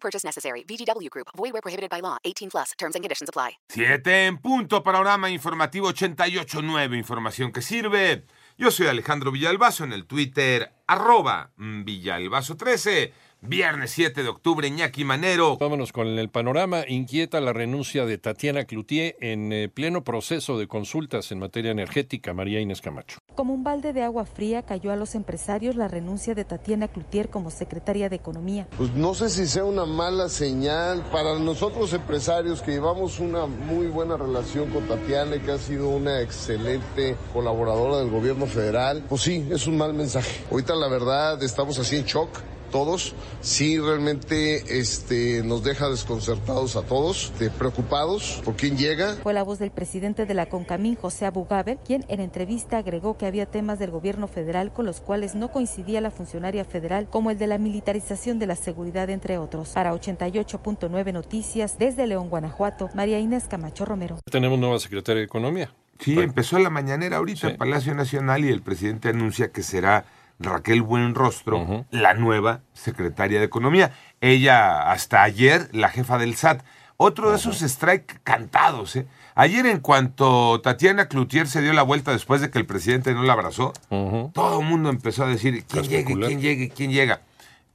Purchase necessary. VGW Group. Void where prohibited by law. 18 plus. Terms and conditions apply. Siete en punto, panorama informativo 88.9, información que sirve. Yo soy Alejandro Villalbazo en el Twitter, arroba Villalbazo13. Viernes 7 de octubre, Iñaki Manero. Vámonos con el panorama. Inquieta la renuncia de Tatiana Cloutier en eh, pleno proceso de consultas en materia energética. María Inés Camacho. Como un balde de agua fría cayó a los empresarios la renuncia de Tatiana Cloutier como secretaria de Economía. Pues no sé si sea una mala señal para nosotros empresarios que llevamos una muy buena relación con Tatiana, que ha sido una excelente colaboradora del gobierno federal. Pues sí, es un mal mensaje. Ahorita la verdad estamos así en shock todos, sí realmente este, nos deja desconcertados a todos, de preocupados por quién llega. Fue la voz del presidente de la CONCAMIN, José Abugaber, quien en entrevista agregó que había temas del gobierno federal con los cuales no coincidía la funcionaria federal, como el de la militarización de la seguridad, entre otros. Para 88.9 Noticias, desde León, Guanajuato, María Inés Camacho Romero. Tenemos nueva secretaria de Economía. Sí, empezó la mañanera ahorita en Palacio Nacional y el presidente anuncia que será Raquel Buenrostro, la nueva secretaria de Economía. Ella, hasta ayer, la jefa del SAT. Otro de esos strike cantados. ¿eh? Ayer, en cuanto Tatiana Cloutier se dio la vuelta después de que el presidente no la abrazó, todo el mundo empezó a decir: ¿quién llegue, quién llegue, quién llega?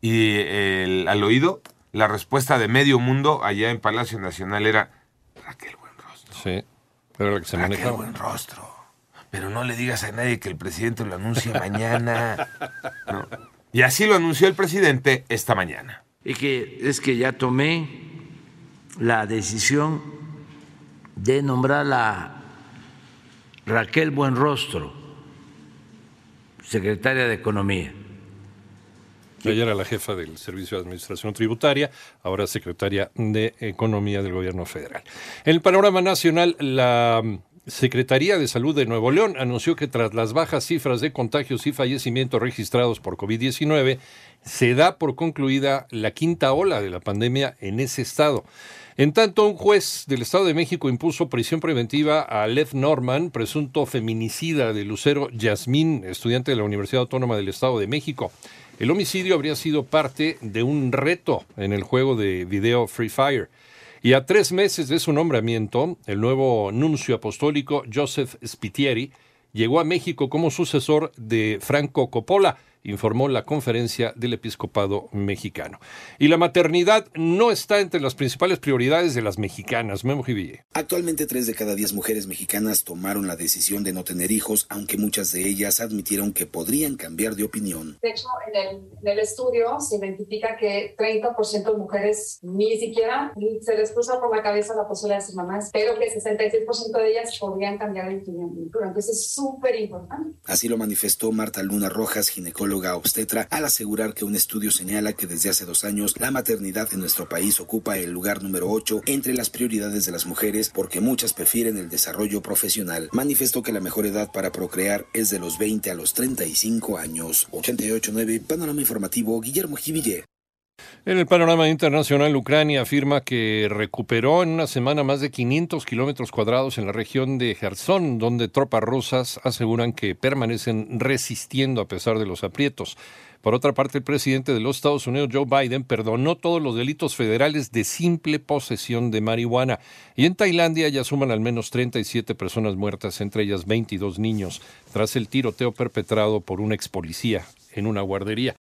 Y el, al oído, la respuesta de medio mundo allá en Palacio Nacional era: Raquel Buenrostro. Sí, pero la que se Raquel manejaba. Buenrostro pero no le digas a nadie que el presidente lo anuncia mañana. No. Y así lo anunció el presidente esta mañana. Y que es que ya tomé la decisión de nombrar a Raquel Buenrostro, secretaria de Economía. Ella era la jefa del Servicio de Administración Tributaria, ahora secretaria de Economía del Gobierno Federal. En el panorama nacional, la Secretaría de Salud de Nuevo León anunció que tras las bajas cifras de contagios y fallecimientos registrados por COVID-19, se da por concluida la quinta ola de la pandemia en ese estado. En tanto, un juez del Estado de México impuso prisión preventiva a Lev Norman, presunto feminicida de Lucero Yasmín, estudiante de la Universidad Autónoma del Estado de México. El homicidio habría sido parte de un reto en el juego de video Free Fire. Y a tres meses de su nombramiento, el nuevo nuncio apostólico Joseph Spitieri llegó a México como sucesor de Franco Coppola, informó la conferencia del episcopado mexicano. Y la maternidad no está entre las principales prioridades de las mexicanas. Memo Jiville. Actualmente tres de cada diez mujeres mexicanas tomaron la decisión de no tener hijos, aunque muchas de ellas admitieron que podrían cambiar de opinión. De hecho, en el, en el estudio se identifica que 30% de mujeres ni siquiera se les cruza por la cabeza la posibilidad de ser mamás, pero que 66% de ellas podrían cambiar de opinión. Entonces es súper importante. Así lo manifestó Marta Luna Rojas, obstetra, al asegurar que un estudio señala que desde hace dos años la maternidad en nuestro país ocupa el lugar número 8 entre las prioridades de las mujeres porque muchas prefieren el desarrollo profesional. Manifestó que la mejor edad para procrear es de los 20 a los 35 años. 88.9 Panorama Informativo Guillermo Jiville. En el panorama internacional, Ucrania afirma que recuperó en una semana más de 500 kilómetros cuadrados en la región de Gerson, donde tropas rusas aseguran que permanecen resistiendo a pesar de los aprietos. Por otra parte, el presidente de los Estados Unidos, Joe Biden, perdonó todos los delitos federales de simple posesión de marihuana. Y en Tailandia ya suman al menos 37 personas muertas, entre ellas 22 niños, tras el tiroteo perpetrado por un ex policía en una guardería.